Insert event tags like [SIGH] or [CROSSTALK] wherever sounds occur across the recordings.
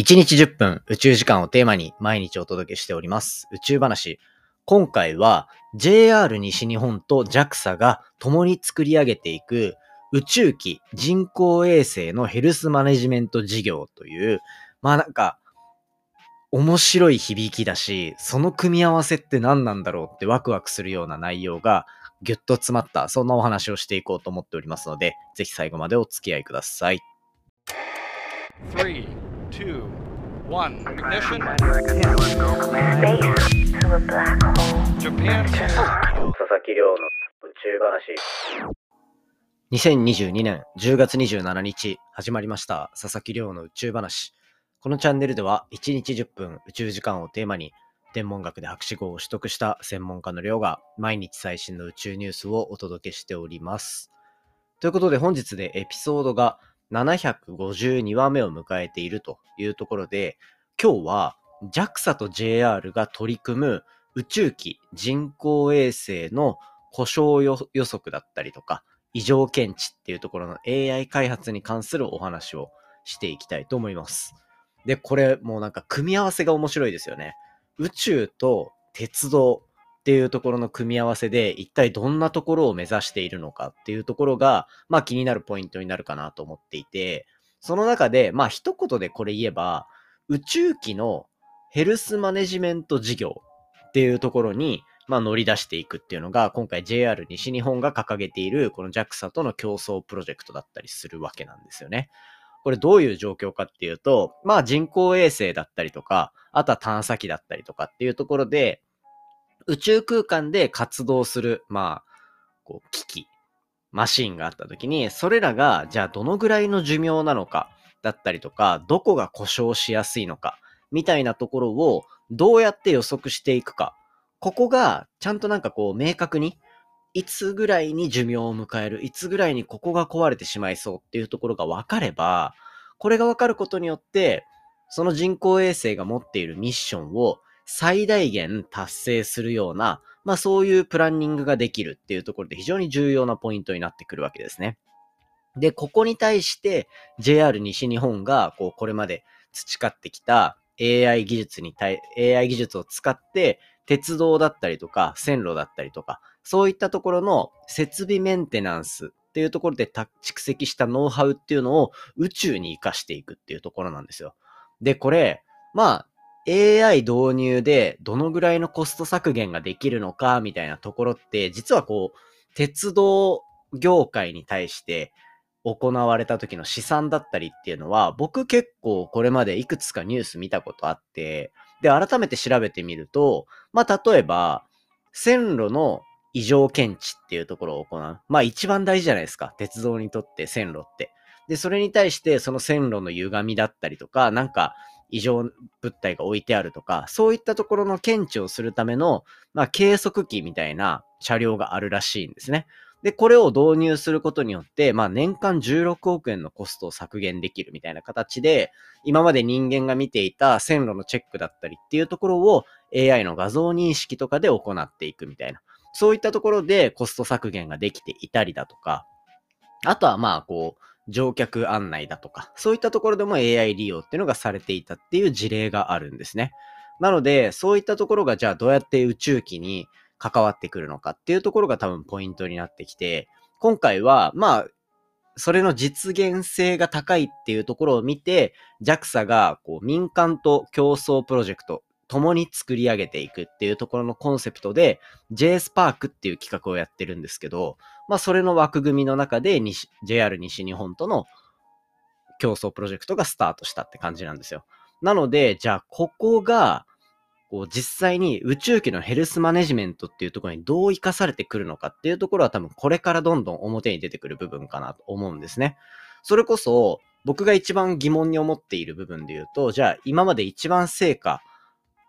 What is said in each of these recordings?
1日10分宇宙時間をテーマに毎日お届けしております宇宙話。今回は JR 西日本と JAXA が共に作り上げていく宇宙機人工衛星のヘルスマネジメント事業という、まあなんか面白い響きだし、その組み合わせって何なんだろうってワクワクするような内容がぎゅっと詰まった、そんなお話をしていこうと思っておりますので、ぜひ最後までお付き合いください。3 two, one, ignition. Japan. 佐々木亮の宇宙話。2022年10月27日始まりました佐々木亮の宇宙話。このチャンネルでは1日10分宇宙時間をテーマに天文学で博士号を取得した専門家の亮が毎日最新の宇宙ニュースをお届けしております。ということで本日でエピソードが752話目を迎えているというところで、今日は JAXA と JR が取り組む宇宙機人工衛星の故障予測だったりとか、異常検知っていうところの AI 開発に関するお話をしていきたいと思います。で、これもうなんか組み合わせが面白いですよね。宇宙と鉄道っていうところの組み合わせで一体どんなところを目指しているのかっていうところが、まあ気になるポイントになるかなと思っていて、その中で、まあ一言でこれ言えば、宇宙機のヘルスマネジメント事業っていうところに、まあ乗り出していくっていうのが、今回 JR 西日本が掲げているこの JAXA との競争プロジェクトだったりするわけなんですよね。これどういう状況かっていうと、まあ人工衛星だったりとか、あとは探査機だったりとかっていうところで、宇宙空間で活動する、まあ、こう、機器、マシンがあった時に、それらが、じゃあどのぐらいの寿命なのか、だったりとか、どこが故障しやすいのか、みたいなところを、どうやって予測していくか。ここが、ちゃんとなんかこう、明確に、いつぐらいに寿命を迎える、いつぐらいにここが壊れてしまいそうっていうところが分かれば、これが分かることによって、その人工衛星が持っているミッションを最大限達成するような、まあそういうプランニングができるっていうところで非常に重要なポイントになってくるわけですね。で、ここに対して JR 西日本がこうこれまで培ってきた AI 技術に対、AI 技術を使って鉄道だったりとか線路だったりとか、そういったところの設備メンテナンスっていうところで蓄積したノウハウっていうのを宇宙に活かしていくっていうところなんですよ。で、これ、まあ、AI 導入でどのぐらいのコスト削減ができるのかみたいなところって、実はこう、鉄道業界に対して行われた時の試算だったりっていうのは、僕結構これまでいくつかニュース見たことあって、で、改めて調べてみると、まあ、例えば、線路の異常検知っていうところを行う。まあ、一番大事じゃないですか。鉄道にとって線路って。で、それに対してその線路の歪みだったりとか、なんか異常物体が置いてあるとか、そういったところの検知をするための、まあ、計測器みたいな車両があるらしいんですね。で、これを導入することによって、まあ、年間16億円のコストを削減できるみたいな形で、今まで人間が見ていた線路のチェックだったりっていうところを AI の画像認識とかで行っていくみたいな。そういったところでコスト削減ができていたりだとか、あとはまあ、こう、乗客案内だとか、そういったところでも AI 利用っていうのがされていたっていう事例があるんですね。なので、そういったところがじゃあどうやって宇宙機に関わってくるのかっていうところが多分ポイントになってきて、今回は、まあ、それの実現性が高いっていうところを見て、JAXA がこう民間と競争プロジェクト共に作り上げていくっていうところのコンセプトで JSPARK っていう企画をやってるんですけど、まあそれの枠組みの中で JR 西日本との競争プロジェクトがスタートしたって感じなんですよ。なので、じゃあここがこう実際に宇宙機のヘルスマネジメントっていうところにどう活かされてくるのかっていうところは多分これからどんどん表に出てくる部分かなと思うんですね。それこそ僕が一番疑問に思っている部分で言うと、じゃあ今まで一番成果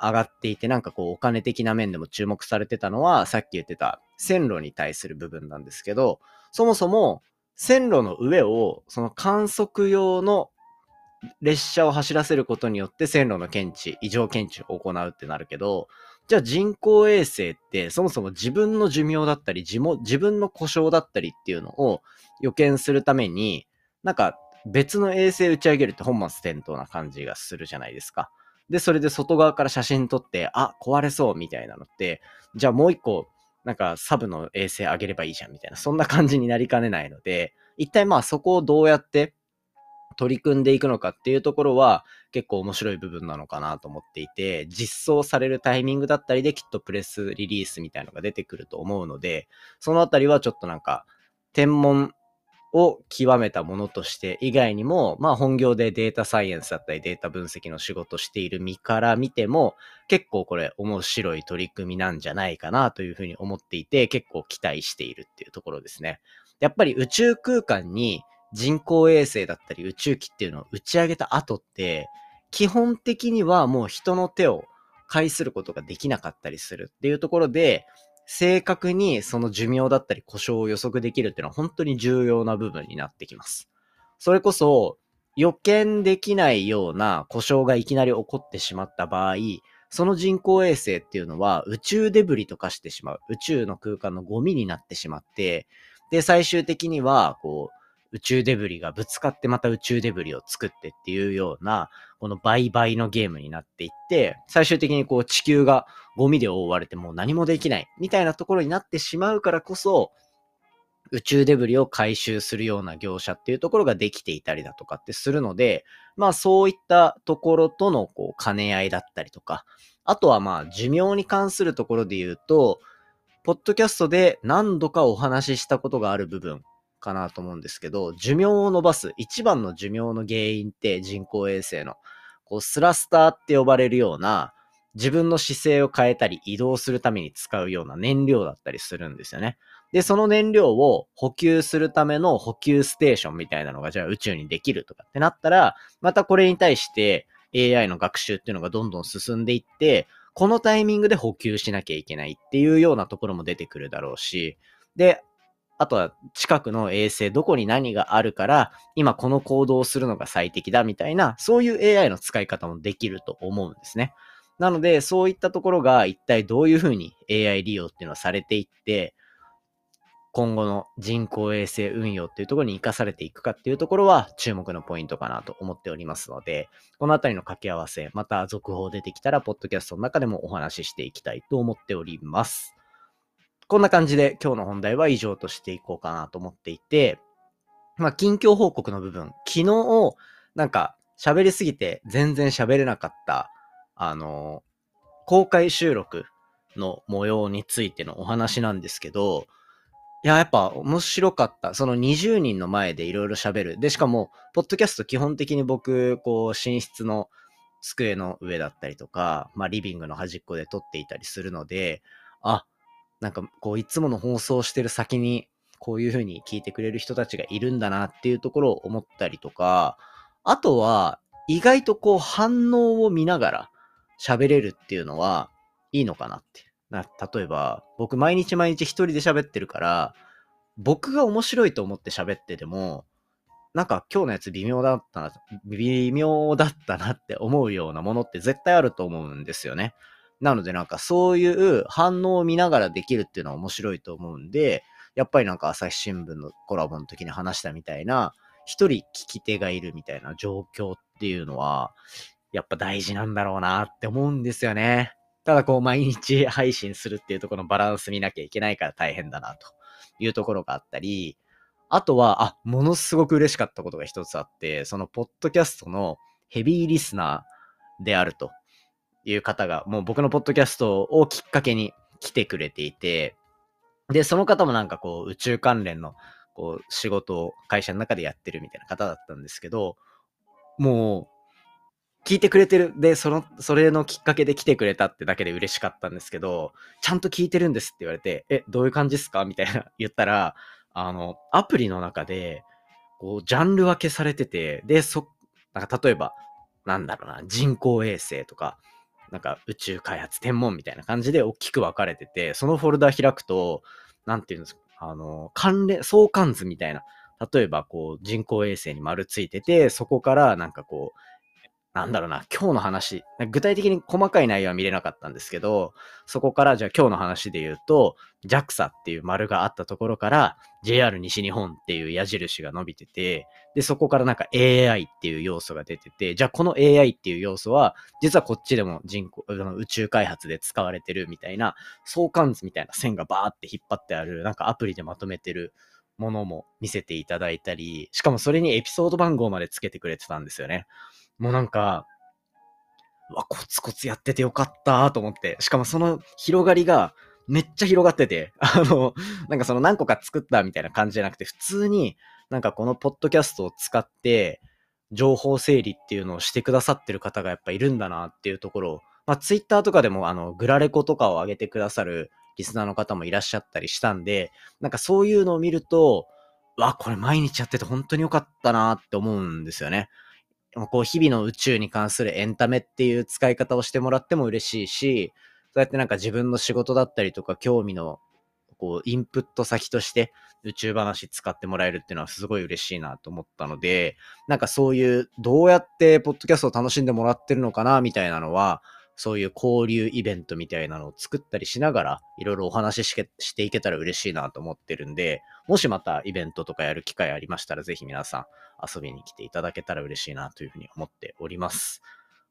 上がっていて、なんかこうお金的な面でも注目されてたのは、さっき言ってた線路に対する部分なんですけど、そもそも線路の上をその観測用の列車を走らせることによって線路の検知、異常検知を行うってなるけど、じゃあ人工衛星ってそもそも自分の寿命だったり、自分の故障だったりっていうのを予見するために、なんか別の衛星打ち上げるって本末転倒な感じがするじゃないですか。で、それで外側から写真撮って、あ、壊れそうみたいなのって、じゃあもう一個、なんかサブの衛星上げればいいじゃんみたいな、そんな感じになりかねないので、一体まあそこをどうやって取り組んでいくのかっていうところは結構面白い部分なのかなと思っていて、実装されるタイミングだったりできっとプレスリリースみたいのが出てくると思うので、そのあたりはちょっとなんか、天文を極めたものとして以外にも、まあ本業でデータサイエンスだったりデータ分析の仕事している身から見ても、結構これ面白い取り組みなんじゃないかなというふうに思っていて、結構期待しているっていうところですね。やっぱり宇宙空間に人工衛星だったり宇宙機っていうのを打ち上げた後って、基本的にはもう人の手を介することができなかったりするっていうところで、正確にその寿命だったり故障を予測できるっていうのは本当に重要な部分になってきます。それこそ予見できないような故障がいきなり起こってしまった場合、その人工衛星っていうのは宇宙デブリとかしてしまう。宇宙の空間のゴミになってしまって、で、最終的には、こう、宇宙デブリがぶつかってまた宇宙デブリを作ってっていうような、この倍々のゲームになっていって、最終的にこう地球がゴミで覆われてもう何もできないみたいなところになってしまうからこそ、宇宙デブリを回収するような業者っていうところができていたりだとかってするので、まあそういったところとのこう兼ね合いだったりとか、あとはまあ寿命に関するところで言うと、ポッドキャストで何度かお話ししたことがある部分かなと思うんですけど、寿命を伸ばす一番の寿命の原因って人工衛星のこうスラスターって呼ばれるような自分の姿勢を変えたり移動するために使うような燃料だったりするんですよね。で、その燃料を補給するための補給ステーションみたいなのがじゃあ宇宙にできるとかってなったら、またこれに対して AI の学習っていうのがどんどん進んでいって、このタイミングで補給しなきゃいけないっていうようなところも出てくるだろうし、で、あとは近くの衛星、どこに何があるから、今この行動をするのが最適だみたいな、そういう AI の使い方もできると思うんですね。なので、そういったところが一体どういうふうに AI 利用っていうのはされていって、今後の人工衛星運用っていうところに活かされていくかっていうところは注目のポイントかなと思っておりますので、このあたりの掛け合わせ、また続報出てきたら、ポッドキャストの中でもお話ししていきたいと思っております。こんな感じで今日の本題は以上としていこうかなと思っていて、まあ、近況報告の部分、昨日、なんか喋りすぎて全然喋れなかった、あの、公開収録の模様についてのお話なんですけど、いや、やっぱ面白かった。その20人の前でいろいろ喋る。で、しかも、ポッドキャスト基本的に僕、こう、寝室の机の上だったりとか、まあ、リビングの端っこで撮っていたりするので、あ、なんかこういつもの放送してる先にこういう風に聞いてくれる人たちがいるんだなっていうところを思ったりとか、あとは意外とこう反応を見ながら喋れるっていうのはいいのかなって。例えば僕毎日毎日一人で喋ってるから僕が面白いと思って喋っててもなんか今日のやつ微妙だったな、微妙だったなって思うようなものって絶対あると思うんですよね。なのでなんかそういう反応を見ながらできるっていうのは面白いと思うんで、やっぱりなんか朝日新聞のコラボの時に話したみたいな、一人聞き手がいるみたいな状況っていうのは、やっぱ大事なんだろうなって思うんですよね。ただこう毎日配信するっていうところのバランス見なきゃいけないから大変だなというところがあったり、あとは、あ、ものすごく嬉しかったことが一つあって、そのポッドキャストのヘビーリスナーであるという方が、もう僕のポッドキャストをきっかけに来てくれていて、で、その方もなんかこう、宇宙関連のこう仕事を会社の中でやってるみたいな方だったんですけど、もう、聞いてくれてる。で、その、それのきっかけで来てくれたってだけで嬉しかったんですけど、ちゃんと聞いてるんですって言われて、え、どういう感じですか？みたいな [LAUGHS] 言ったら、あの、アプリの中で、こう、ジャンル分けされてて、で、そ、なんか例えば、なんだろうな、人工衛星とか、なんか宇宙開発天文みたいな感じで大きく分かれてて、そのフォルダ開くと、なんていうんですか、あの、関連、相関図みたいな、例えばこう人工衛星に丸ついてて、そこからなんかこう、なんだろうな、今日の話、具体的に細かい内容は見れなかったんですけど、そこからじゃあ今日の話で言うと、JAXA っていう丸があったところから JR 西日本っていう矢印が伸びてて、で、そこからなんか AI っていう要素が出てて、じゃあこの AI っていう要素は、実はこっちでも人工、宇宙開発で使われてるみたいな、相関図みたいな線がバーって引っ張ってある、なんかアプリでまとめてるものも見せていただいたり、しかもそれにエピソード番号までつけてくれてたんですよね。もうなんか、わ、コツコツやっててよかったと思って。しかもその広がりがめっちゃ広がってて、[LAUGHS] あの、なんかその何個か作ったみたいな感じじゃなくて、普通になんかこのポッドキャストを使って、情報整理っていうのをしてくださってる方がやっぱいるんだなっていうところを、まあツイッターとかでもあの、グラレコとかを上げてくださるリスナーの方もいらっしゃったりしたんで、なんかそういうのを見ると、わ、これ毎日やってて本当に良かったなって思うんですよね。こう日々の宇宙に関するエンタメっていう使い方をしてもらっても嬉しいし、そうやってなんか自分の仕事だったりとか興味のこうインプット先として宇宙話使ってもらえるっていうのはすごい嬉しいなと思ったので、なんかそういうどうやってポッドキャストを楽しんでもらってるのかなみたいなのは、そういう交流イベントみたいなのを作ったりしながら、いろいろお話ししていけたら嬉しいなと思ってるんで、もしまたイベントとかやる機会ありましたら、ぜひ皆さん遊びに来ていただけたら嬉しいなというふうに思っております。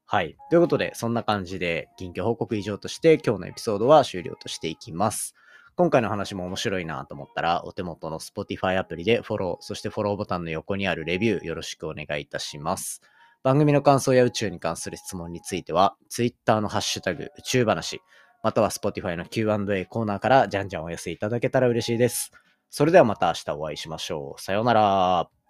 はい。ということで、そんな感じで、近況報告以上として、今日のエピソードは終了としていきます。今回の話も面白いなと思ったら、お手元の Spotify アプリでフォロー、そしてフォローボタンの横にあるレビューよろしくお願いいたします。番組の感想や宇宙に関する質問については、Twitter のハッシュタグ宇宙話、または Spotify の Q&A コーナーからじゃんじゃんお寄せいただけたら嬉しいです。それではまた明日お会いしましょう。さようなら。